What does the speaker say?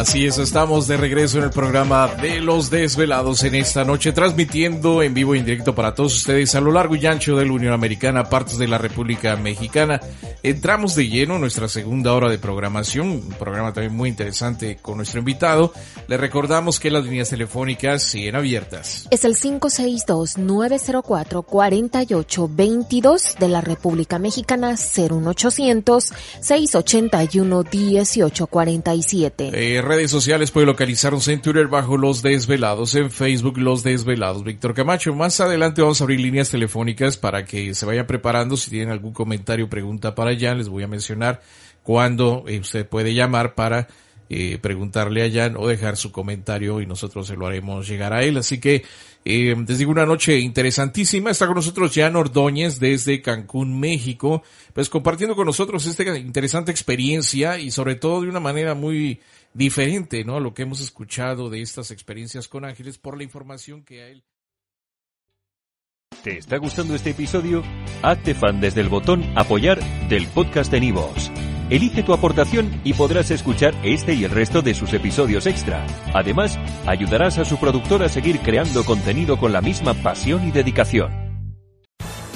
Así es, estamos de regreso en el programa de Los Desvelados en esta noche, transmitiendo en vivo y en directo para todos ustedes a lo largo y ancho de la Unión Americana, partes de la República Mexicana. Entramos de lleno en nuestra segunda hora de programación, un programa también muy interesante con nuestro invitado. Le recordamos que las líneas telefónicas siguen abiertas. Es el 562-904-4822 de la República Mexicana, 01800-681-1847. Eh, redes sociales puede localizarnos en Twitter bajo Los Desvelados, en Facebook Los Desvelados. Víctor Camacho, más adelante vamos a abrir líneas telefónicas para que se vayan preparando. Si tienen algún comentario pregunta para allá, les voy a mencionar cuándo eh, usted puede llamar para eh, preguntarle a Jan o dejar su comentario y nosotros se lo haremos llegar a él. Así que eh, les digo una noche interesantísima. Está con nosotros Jan Ordóñez desde Cancún, México, pues compartiendo con nosotros esta interesante experiencia y sobre todo de una manera muy diferente, ¿no? A lo que hemos escuchado de estas experiencias con ángeles por la información que a él. ¿Te está gustando este episodio? Hazte fan desde el botón Apoyar del podcast de Nivos. Elige tu aportación y podrás escuchar este y el resto de sus episodios extra. Además, ayudarás a su productor a seguir creando contenido con la misma pasión y dedicación.